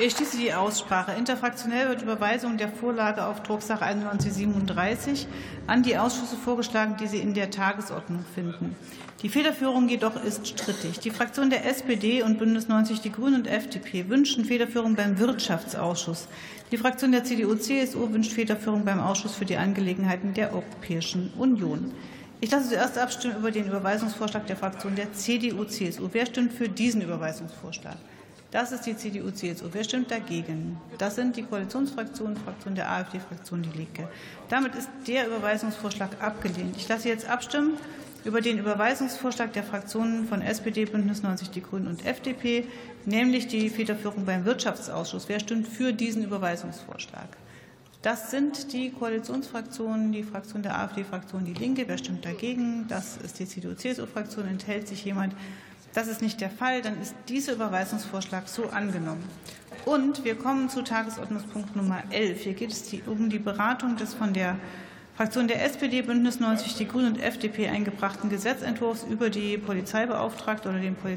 Ich schließe die Aussprache. Interfraktionell wird Überweisung der Vorlage auf Drucksache 9137 an die Ausschüsse vorgeschlagen, die Sie in der Tagesordnung finden. Die Federführung jedoch ist strittig. Die Fraktion der SPD und Bündnis 90 Die Grünen und FDP wünschen Federführung beim Wirtschaftsausschuss. Die Fraktion der CDU-CSU wünscht Federführung beim Ausschuss für die Angelegenheiten der Europäischen Union. Ich lasse zuerst abstimmen über den Überweisungsvorschlag der Fraktion der CDU-CSU. Wer stimmt für diesen Überweisungsvorschlag? Das ist die CDU-CSU. Wer stimmt dagegen? Das sind die Koalitionsfraktionen, Fraktion der AfD, Fraktion Die Linke. Damit ist der Überweisungsvorschlag abgelehnt. Ich lasse jetzt abstimmen über den Überweisungsvorschlag der Fraktionen von SPD, Bündnis 90 Die Grünen und FDP, nämlich die Federführung beim Wirtschaftsausschuss. Wer stimmt für diesen Überweisungsvorschlag? Das sind die Koalitionsfraktionen, die Fraktion der AfD, Fraktion Die Linke. Wer stimmt dagegen? Das ist die CDU-CSU-Fraktion. Enthält sich jemand? Das ist nicht der Fall. Dann ist dieser Überweisungsvorschlag so angenommen. Und wir kommen zu Tagesordnungspunkt Nummer 11. Hier geht es um die Beratung des von der Fraktion der SPD, Bündnis 90 Die Grünen und FDP eingebrachten Gesetzentwurfs über die Polizeibeauftragte oder den Polizei